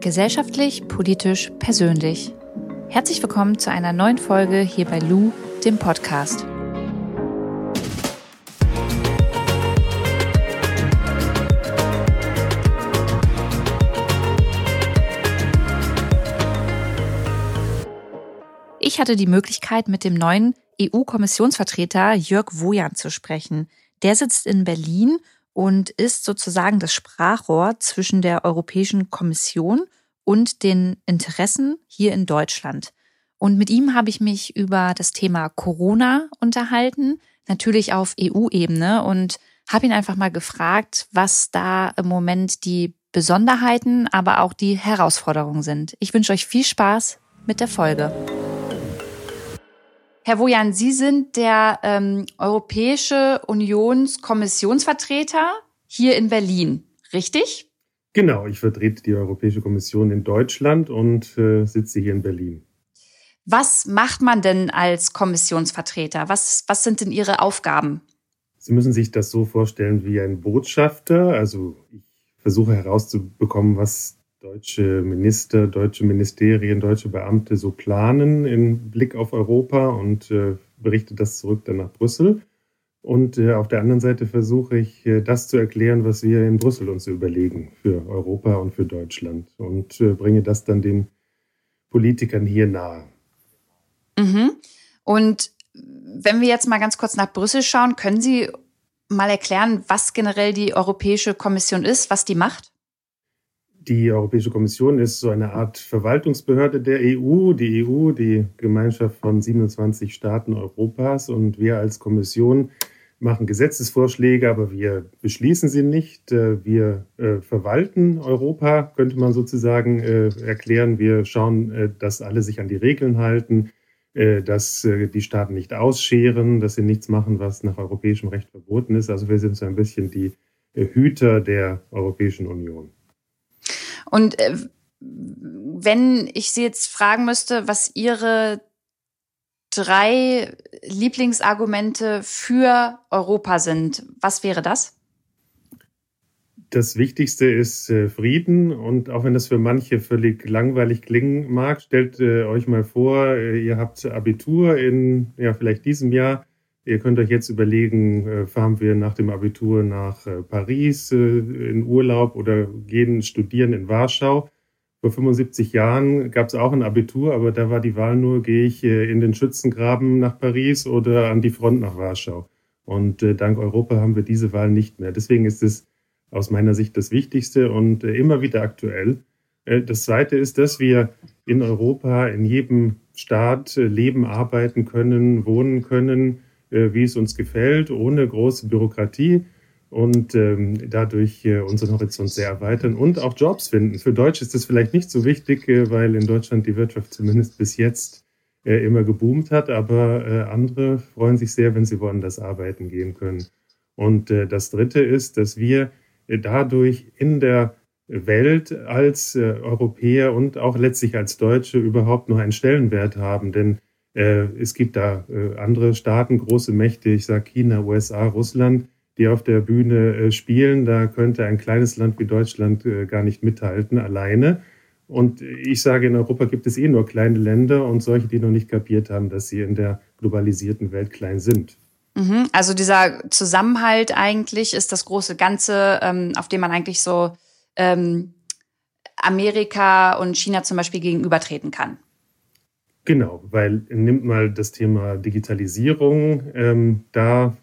Gesellschaftlich, politisch, persönlich. Herzlich willkommen zu einer neuen Folge hier bei Lou, dem Podcast. Ich hatte die Möglichkeit, mit dem neuen EU-Kommissionsvertreter Jörg Wojan zu sprechen. Der sitzt in Berlin und ist sozusagen das Sprachrohr zwischen der Europäischen Kommission und den Interessen hier in Deutschland. Und mit ihm habe ich mich über das Thema Corona unterhalten, natürlich auf EU-Ebene und habe ihn einfach mal gefragt, was da im Moment die Besonderheiten, aber auch die Herausforderungen sind. Ich wünsche euch viel Spaß mit der Folge. Herr Wojan, Sie sind der ähm, Europäische Unionskommissionsvertreter hier in Berlin, richtig? Genau, ich vertrete die Europäische Kommission in Deutschland und äh, sitze hier in Berlin. Was macht man denn als Kommissionsvertreter? Was, was sind denn Ihre Aufgaben? Sie müssen sich das so vorstellen wie ein Botschafter. Also ich versuche herauszubekommen, was deutsche Minister, deutsche Ministerien, deutsche Beamte so planen im Blick auf Europa und äh, berichte das zurück dann nach Brüssel. Und äh, auf der anderen Seite versuche ich, äh, das zu erklären, was wir in Brüssel uns überlegen für Europa und für Deutschland und äh, bringe das dann den Politikern hier nahe. Mhm. Und wenn wir jetzt mal ganz kurz nach Brüssel schauen, können Sie mal erklären, was generell die Europäische Kommission ist, was die macht? Die Europäische Kommission ist so eine Art Verwaltungsbehörde der EU, die EU, die Gemeinschaft von 27 Staaten Europas. Und wir als Kommission machen Gesetzesvorschläge, aber wir beschließen sie nicht. Äh, wir äh, verwalten Europa, könnte man sozusagen äh, erklären. Wir schauen, dass alle sich an die Regeln halten, dass die Staaten nicht ausscheren, dass sie nichts machen, was nach europäischem Recht verboten ist. Also wir sind so ein bisschen die Hüter der Europäischen Union. Und äh, wenn ich Sie jetzt fragen müsste, was Ihre drei Lieblingsargumente für Europa sind, was wäre das? Das Wichtigste ist äh, Frieden und auch wenn das für manche völlig langweilig klingen mag, stellt äh, euch mal vor, äh, ihr habt Abitur in ja vielleicht diesem Jahr Ihr könnt euch jetzt überlegen, äh, fahren wir nach dem Abitur nach äh, Paris äh, in Urlaub oder gehen studieren in Warschau. Vor 75 Jahren gab es auch ein Abitur, aber da war die Wahl nur, gehe ich in den Schützengraben nach Paris oder an die Front nach Warschau. Und dank Europa haben wir diese Wahl nicht mehr. Deswegen ist es aus meiner Sicht das Wichtigste und immer wieder aktuell. Das Zweite ist, dass wir in Europa in jedem Staat leben, arbeiten können, wohnen können, wie es uns gefällt, ohne große Bürokratie und ähm, dadurch äh, unseren Horizont sehr erweitern und auch Jobs finden. Für Deutsch ist das vielleicht nicht so wichtig, äh, weil in Deutschland die Wirtschaft zumindest bis jetzt äh, immer geboomt hat, aber äh, andere freuen sich sehr, wenn sie woanders arbeiten gehen können. Und äh, das Dritte ist, dass wir äh, dadurch in der Welt als äh, Europäer und auch letztlich als Deutsche überhaupt noch einen Stellenwert haben. Denn äh, es gibt da äh, andere Staaten, große Mächte, ich sage China, USA, Russland, die auf der Bühne äh, spielen. Da könnte ein kleines Land wie Deutschland gar nicht mithalten, alleine. Und ich sage, in Europa gibt es eh nur kleine Länder und solche, die noch nicht kapiert haben, dass sie in der globalisierten Welt klein sind. Mhm. Also dieser Zusammenhalt eigentlich ist das große Ganze, ähm, auf dem man eigentlich so ähm, Amerika und China zum Beispiel gegenübertreten kann. Genau, weil nimmt mal das Thema Digitalisierung. Ähm, da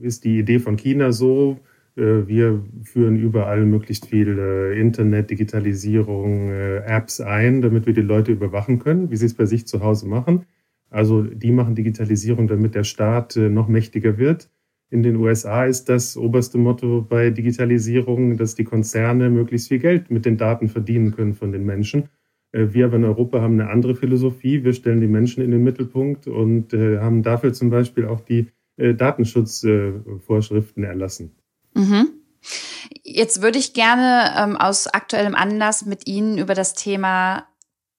ist die Idee von China so, äh, wir führen überall möglichst viel äh, Internet, Digitalisierung, äh, Apps ein, damit wir die Leute überwachen können, wie sie es bei sich zu Hause machen. Also die machen Digitalisierung, damit der Staat äh, noch mächtiger wird. In den USA ist das oberste Motto bei Digitalisierung, dass die Konzerne möglichst viel Geld mit den Daten verdienen können von den Menschen. Äh, wir aber in Europa haben eine andere Philosophie. Wir stellen die Menschen in den Mittelpunkt und äh, haben dafür zum Beispiel auch die äh, Datenschutzvorschriften erlassen. Mhm. Jetzt würde ich gerne ähm, aus aktuellem Anlass mit Ihnen über das Thema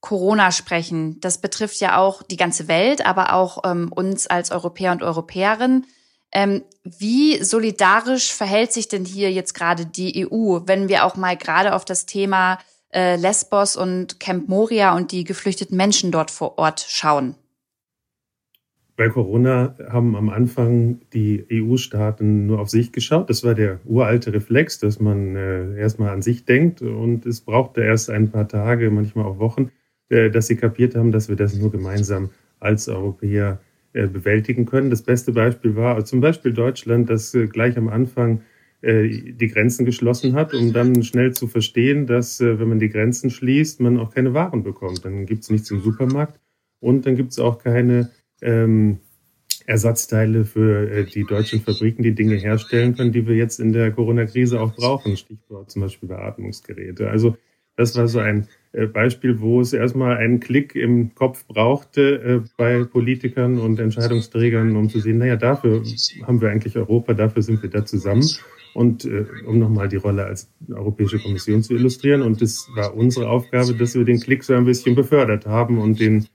Corona sprechen. Das betrifft ja auch die ganze Welt, aber auch ähm, uns als Europäer und Europäerinnen. Ähm, wie solidarisch verhält sich denn hier jetzt gerade die EU, wenn wir auch mal gerade auf das Thema äh, Lesbos und Camp Moria und die geflüchteten Menschen dort vor Ort schauen? Bei Corona haben am Anfang die EU-Staaten nur auf sich geschaut. Das war der uralte Reflex, dass man äh, erstmal an sich denkt. Und es brauchte erst ein paar Tage, manchmal auch Wochen, äh, dass sie kapiert haben, dass wir das nur gemeinsam als Europäer äh, bewältigen können. Das beste Beispiel war zum Beispiel Deutschland, das äh, gleich am Anfang die Grenzen geschlossen hat, um dann schnell zu verstehen, dass äh, wenn man die Grenzen schließt, man auch keine Waren bekommt. Dann gibt es nichts im Supermarkt und dann gibt es auch keine ähm, Ersatzteile für äh, die deutschen Fabriken, die Dinge herstellen können, die wir jetzt in der Corona-Krise auch brauchen. Stichwort zum Beispiel Beatmungsgeräte. Also das war so ein äh, Beispiel, wo es erstmal einen Klick im Kopf brauchte äh, bei Politikern und Entscheidungsträgern, um zu sehen, naja, dafür haben wir eigentlich Europa, dafür sind wir da zusammen. Und äh, um nochmal die Rolle als Europäische Kommission zu illustrieren. Und es war unsere Aufgabe, dass wir den Klick so ein bisschen befördert haben und den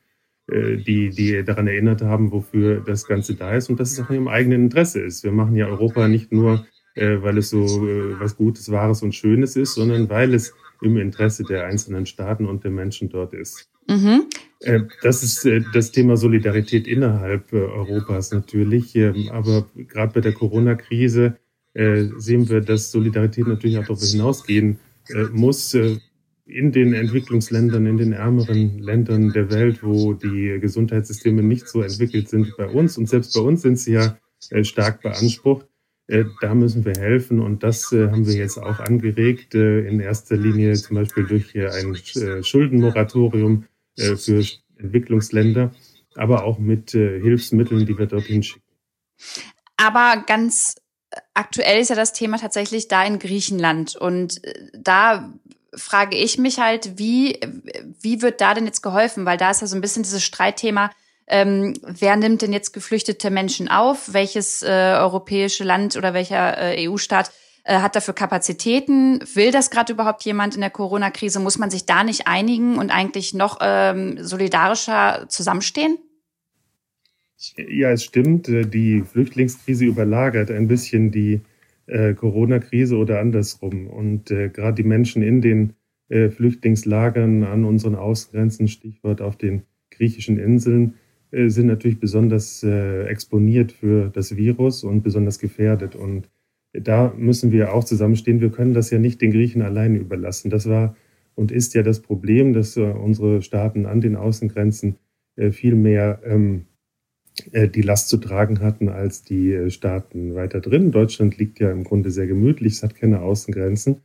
äh, die, die daran erinnert haben, wofür das Ganze da ist und dass es auch in ihrem eigenen Interesse ist. Wir machen ja Europa nicht nur, äh, weil es so äh, was Gutes, Wahres und Schönes ist, sondern weil es im Interesse der einzelnen Staaten und der Menschen dort ist. Mhm. Äh, das ist äh, das Thema Solidarität innerhalb äh, Europas natürlich. Ähm, aber gerade bei der Corona-Krise sehen wir, dass Solidarität natürlich auch darüber hinausgehen muss in den Entwicklungsländern, in den ärmeren Ländern der Welt, wo die Gesundheitssysteme nicht so entwickelt sind wie bei uns. Und selbst bei uns sind sie ja stark beansprucht. Äh, da müssen wir helfen und das äh, haben wir jetzt auch angeregt, in erster Linie zum Beispiel durch ein Schuldenmoratorium für Entwicklungsländer, aber auch mit Hilfsmitteln, die wir dorthin schicken. Aber ganz aktuell ist ja das Thema tatsächlich da in Griechenland und da frage ich mich halt, wie, wie wird da denn jetzt geholfen? Weil da ist ja so ein bisschen dieses Streitthema, ähm, wer nimmt denn jetzt geflüchtete Menschen auf? Welches äh, europäische Land oder welcher äh, EU-Staat äh, hat dafür Kapazitäten? Will das gerade überhaupt jemand in der Corona-Krise? Muss man sich da nicht einigen und eigentlich noch ähm, solidarischer zusammenstehen? Ja, es stimmt. Äh, die Flüchtlingskrise überlagert ein bisschen die äh, Corona-Krise oder andersrum. Und äh, gerade die Menschen in den äh, Flüchtlingslagern an unseren Außengrenzen, Stichwort auf den griechischen Inseln, sind natürlich besonders äh, exponiert für das Virus und besonders gefährdet. Und da müssen wir auch zusammenstehen. Wir können das ja nicht den Griechen alleine überlassen. Das war und ist ja das Problem, dass äh, unsere Staaten an den Außengrenzen äh, viel mehr ähm, äh, die Last zu tragen hatten als die äh, Staaten weiter drin. Deutschland liegt ja im Grunde sehr gemütlich, es hat keine Außengrenzen.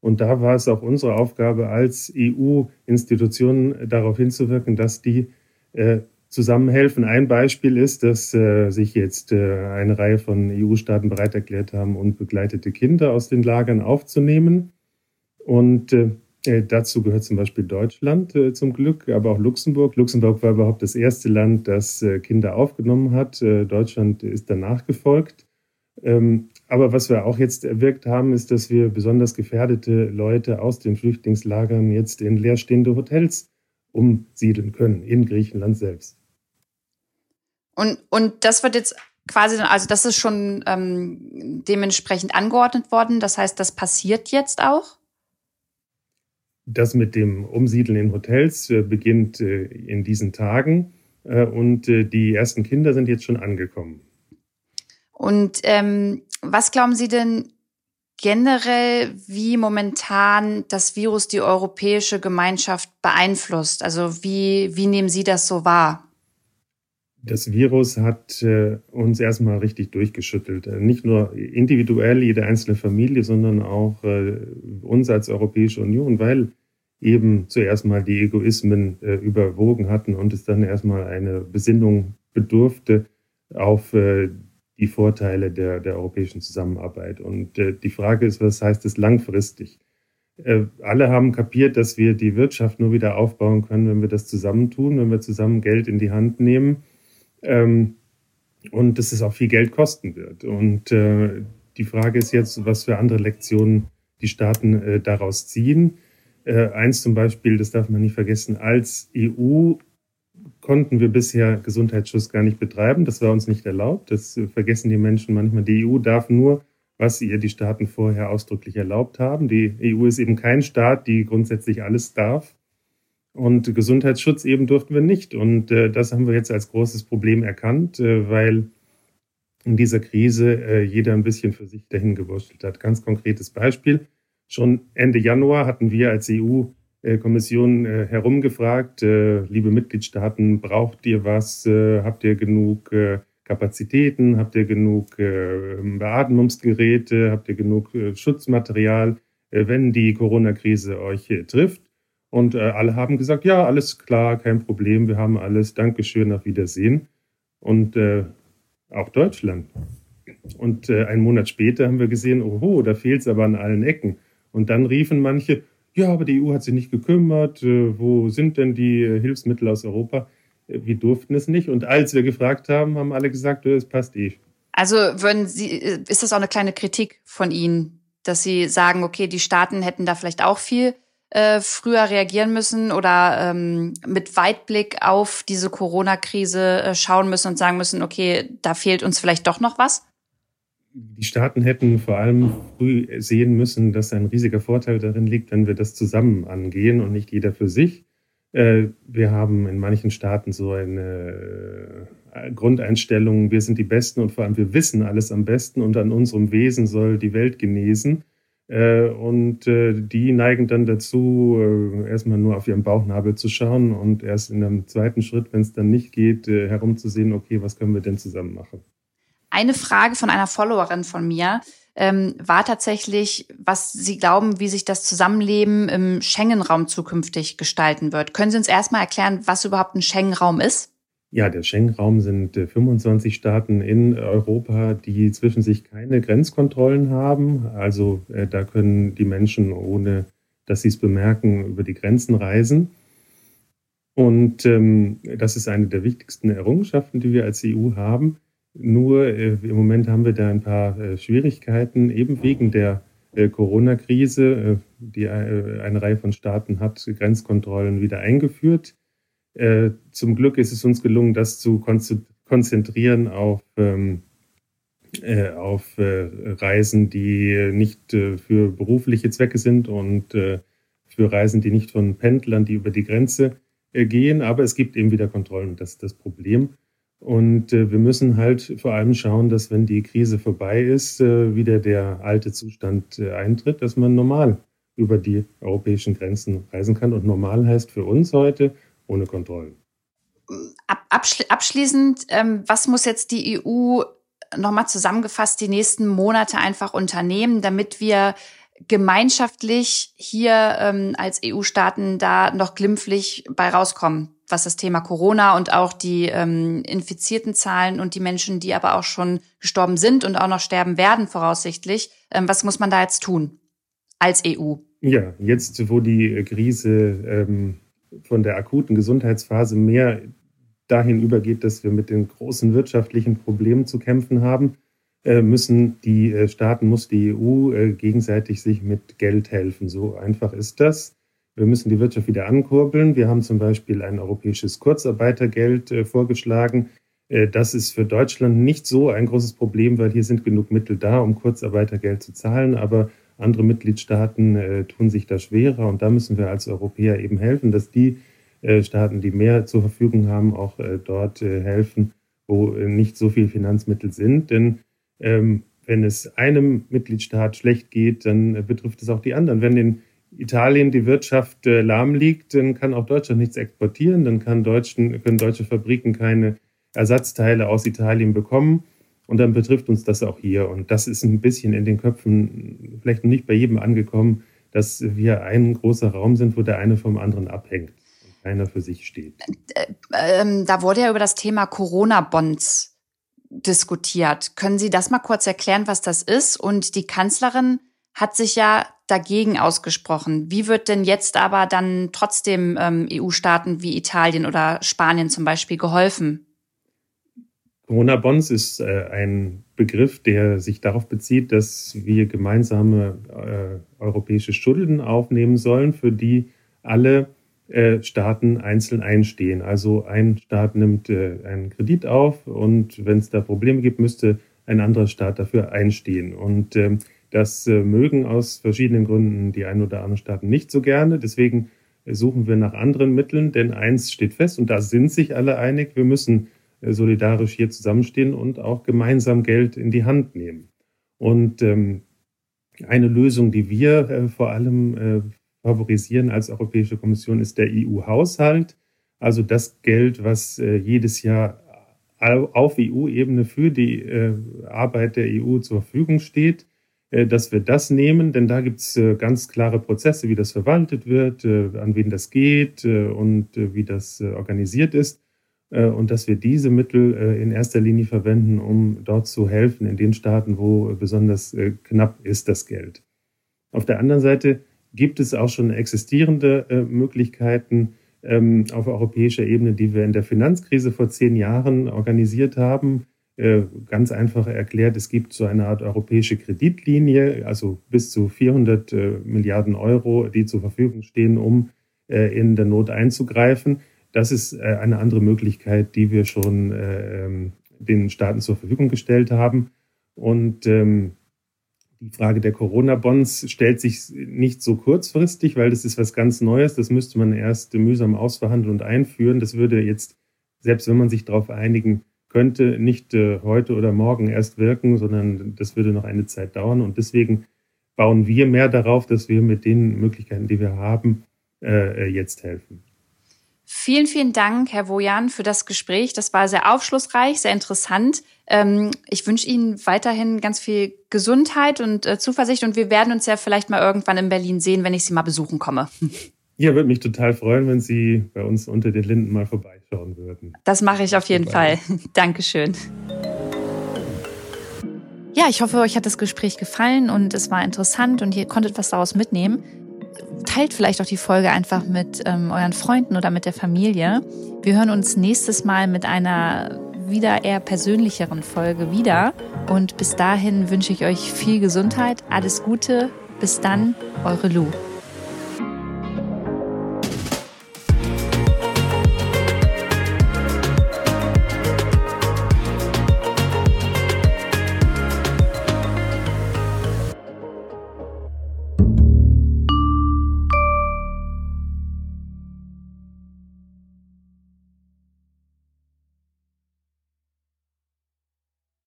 Und da war es auch unsere Aufgabe als EU-Institutionen darauf hinzuwirken, dass die äh, zusammenhelfen. Ein Beispiel ist, dass äh, sich jetzt äh, eine Reihe von EU-Staaten bereit erklärt haben, unbegleitete Kinder aus den Lagern aufzunehmen. Und äh, äh, dazu gehört zum Beispiel Deutschland äh, zum Glück, aber auch Luxemburg. Luxemburg war überhaupt das erste Land, das äh, Kinder aufgenommen hat. Deutschland ist danach gefolgt. Ähm, aber was wir auch jetzt erwirkt haben, ist, dass wir besonders gefährdete Leute aus den Flüchtlingslagern jetzt in leerstehende Hotels umsiedeln können, in Griechenland selbst. Und, und das wird jetzt quasi, also das ist schon ähm, dementsprechend angeordnet worden. Das heißt, das passiert jetzt auch? Das mit dem Umsiedeln in Hotels äh, beginnt äh, in diesen Tagen äh, und die ersten Kinder sind jetzt schon angekommen. Und ähm, was glauben Sie denn generell, wie momentan das Virus die europäische Gemeinschaft beeinflusst? Also wie, wie nehmen Sie das so wahr? Das Virus hat äh, uns erstmal richtig durchgeschüttelt. Nicht nur individuell jede einzelne Familie, sondern auch äh, uns als Europäische Union, weil eben zuerst mal die Egoismen äh, überwogen hatten und es dann erstmal eine Besinnung bedurfte auf äh, die Vorteile der, der europäischen Zusammenarbeit. Und äh, die Frage ist, was heißt es langfristig? Äh, alle haben kapiert, dass wir die Wirtschaft nur wieder aufbauen können, wenn wir das zusammentun, wenn wir zusammen Geld in die Hand nehmen. Ähm, und dass es auch viel Geld kosten wird. Und äh, die Frage ist jetzt, was für andere Lektionen die Staaten äh, daraus ziehen. Äh, eins zum Beispiel, das darf man nicht vergessen, als EU konnten wir bisher Gesundheitsschutz gar nicht betreiben. Das war uns nicht erlaubt. Das vergessen die Menschen manchmal. Die EU darf nur was ihr die Staaten vorher ausdrücklich erlaubt haben. Die EU ist eben kein Staat, die grundsätzlich alles darf. Und Gesundheitsschutz eben durften wir nicht. Und äh, das haben wir jetzt als großes Problem erkannt, äh, weil in dieser Krise äh, jeder ein bisschen für sich dahin gewurschtelt hat. Ganz konkretes Beispiel. Schon Ende Januar hatten wir als EU-Kommission äh, herumgefragt, äh, liebe Mitgliedstaaten, braucht ihr was? Äh, habt ihr genug äh, Kapazitäten? Habt ihr genug äh, Beatmungsgeräte? Habt ihr genug äh, Schutzmaterial, äh, wenn die Corona-Krise euch äh, trifft? Und äh, alle haben gesagt, ja, alles klar, kein Problem, wir haben alles, Dankeschön, auf Wiedersehen. Und äh, auch Deutschland. Und äh, einen Monat später haben wir gesehen, oho, da fehlt es aber an allen Ecken. Und dann riefen manche, ja, aber die EU hat sich nicht gekümmert, äh, wo sind denn die äh, Hilfsmittel aus Europa? Äh, wir durften es nicht. Und als wir gefragt haben, haben alle gesagt, es passt eh. Also würden Sie, ist das auch eine kleine Kritik von Ihnen, dass Sie sagen, okay, die Staaten hätten da vielleicht auch viel äh, früher reagieren müssen oder ähm, mit Weitblick auf diese Corona-Krise äh, schauen müssen und sagen müssen, okay, da fehlt uns vielleicht doch noch was? Die Staaten hätten vor allem früh sehen müssen, dass ein riesiger Vorteil darin liegt, wenn wir das zusammen angehen und nicht jeder für sich. Äh, wir haben in manchen Staaten so eine äh, Grundeinstellung, wir sind die Besten und vor allem wir wissen alles am besten und an unserem Wesen soll die Welt genesen. Äh, und äh, die neigen dann dazu, äh, erstmal nur auf ihren Bauchnabel zu schauen und erst in einem zweiten Schritt, wenn es dann nicht geht, herumzusehen, okay, was können wir denn zusammen machen? Eine Frage von einer Followerin von mir ähm, war tatsächlich, was Sie glauben, wie sich das Zusammenleben im Schengen-Raum zukünftig gestalten wird. Können Sie uns erstmal erklären, was überhaupt ein Schengen-Raum ist? Ja, der Schengen-Raum sind 25 äh, Staaten in Europa, die zwischen sich keine Grenzkontrollen haben. Also äh, da können die Menschen, ohne dass sie es bemerken, über die Grenzen reisen. Und ähm, das ist eine der wichtigsten Errungenschaften, die wir als EU haben. Nur äh, im Moment haben wir da ein paar äh, Schwierigkeiten, eben wegen der äh, Corona-Krise. die eine Reihe von Staaten hat Grenzkontrollen wieder eingeführt. Äh, zum Glück ist es uns gelungen, das zu konzentrieren auf, ähm, äh, auf äh, Reisen, die nicht äh, für berufliche Zwecke sind und äh, für Reisen, die nicht von Pendlern, die über die Grenze gehen. Aber es gibt eben wieder Kontrollen, das ist das Problem. Und wir müssen halt vor allem schauen, dass wenn die Krise vorbei ist, wieder der alte Zustand eintritt, dass man normal über die europäischen Grenzen reisen kann. Und normal heißt für uns heute, ohne Kontrollen. abschließend, ähm, was muss jetzt die EU nochmal zusammengefasst die nächsten Monate einfach unternehmen, damit wir gemeinschaftlich hier ähm, als EU-Staaten da noch glimpflich bei rauskommen, was das Thema Corona und auch die ähm, infizierten Zahlen und die Menschen, die aber auch schon gestorben sind und auch noch sterben werden voraussichtlich. Ähm, was muss man da jetzt tun als EU? Ja, jetzt wo die Krise ähm, von der akuten Gesundheitsphase mehr dahin übergeht, dass wir mit den großen wirtschaftlichen Problemen zu kämpfen haben, äh, müssen die äh, Staaten, muss die EU äh, gegenseitig sich mit Geld helfen. So einfach ist das. Wir müssen die Wirtschaft wieder ankurbeln. Wir haben zum Beispiel ein europäisches Kurzarbeitergeld vorgeschlagen. Das ist für Deutschland nicht so ein großes Problem, weil hier sind genug Mittel da, um Kurzarbeitergeld zu zahlen. Aber andere Mitgliedstaaten äh, tun sich da schwerer und da müssen wir als Europäer eben helfen, dass die äh, Staaten, die mehr zur Verfügung haben, auch äh, dort äh, helfen, wo äh, nicht so viel Finanzmittel sind. Denn ähm, wenn es einem Mitgliedstaat schlecht geht, dann äh, betrifft es auch die anderen. Wenn in Italien die Wirtschaft lahm liegt, dann kann auch Deutschland nichts exportieren, dann können deutsche Fabriken keine Ersatzteile aus Italien bekommen. Und dann betrifft uns das auch hier. Und das ist ein bisschen in den Köpfen vielleicht nicht bei jedem angekommen, dass wir ein großer Raum sind, wo der eine vom anderen abhängt und keiner für sich steht. Äh, ähm, da wurde ja über das Thema Corona-Bonds diskutiert. Können Sie das mal kurz erklären, was das ist? Und die Kanzlerin hat sich ja dagegen ausgesprochen. Wie wird denn jetzt aber dann trotzdem ähm, EU-Staaten wie Italien oder Spanien zum Beispiel geholfen? Corona-Bonds ist äh, ein Begriff, der sich darauf bezieht, dass wir gemeinsame äh, europäische Schulden aufnehmen sollen, für die alle äh, Staaten einzeln einstehen. Also ein Staat nimmt äh, einen Kredit auf und wenn es da Probleme gibt, müsste ein anderer Staat dafür einstehen. Und ähm, das äh, mögen aus verschiedenen Gründen die ein oder anderen Staaten nicht so gerne. Deswegen suchen wir nach anderen Mitteln, denn eins steht fest, und da sind sich alle einig, wir müssen solidarisch hier zusammenstehen und auch gemeinsam Geld in die Hand nehmen. Und ähm, eine Lösung, die wir äh, vor allem äh, favorisieren als Europäische Kommission, ist der EU-Haushalt. Also das Geld, was äh, jedes Jahr auf EU-Ebene für die äh, Arbeit der EU zur Verfügung steht, äh, dass wir das nehmen, denn da gibt es äh, ganz klare Prozesse, wie das verwaltet wird, äh, an wen das geht äh, und äh, wie das organisiert ist. Und dass wir diese Mittel in erster Linie verwenden, um dort zu helfen, in den Staaten, wo besonders knapp ist das Geld. Auf der anderen Seite gibt es auch schon existierende Möglichkeiten, ähm, auf europäischer Ebene, die wir in der Finanzkrise vor zehn Jahren organisiert haben. Äh, ganz einfach erklärt, es gibt so eine Art europäische Kreditlinie, also bis zu 400 äh, Milliarden Euro, die zur Verfügung stehen, um äh, in der Not einzugreifen. Das ist äh, eine andere Möglichkeit, die wir schon äh, ähm, den Staaten zur Verfügung gestellt haben. Und ähm, die Frage der Corona-Bonds stellt sich nicht so kurzfristig, weil das ist was ganz Neues. Das müsste man erst mühsam ausverhandeln und einführen. Das würde jetzt, selbst wenn man sich darauf einigen könnte, nicht äh, heute oder morgen erst wirken, sondern das würde noch eine Zeit dauern. Und deswegen bauen wir mehr darauf, dass wir mit den Möglichkeiten, die wir haben, jetzt helfen. Vielen, vielen Dank, Herr Wojan, für das Gespräch. Das war sehr aufschlussreich, sehr interessant. Ähm, ich wünsche Ihnen weiterhin ganz viel Gesundheit und äh, Zuversicht und wir werden uns ja vielleicht mal irgendwann in Berlin sehen, wenn ich Sie mal besuchen komme. Ja, würde mich total freuen, wenn Sie bei uns unter den Linden mal vorbeischauen würden. Das mache ich auf jeden Fall. Dankeschön. Ja, ich hoffe, euch hat das Gespräch gefallen und es war interessant und ihr konntet was daraus mitnehmen teilt vielleicht auch die Folge einfach mit ähm, euren Freunden oder mit der Familie. Wir hören uns nächstes Mal mit einer wieder eher persönlicheren Folge wieder. Und bis dahin wünsche ich euch viel Gesundheit, alles Gute. Bis dann, eure Lou.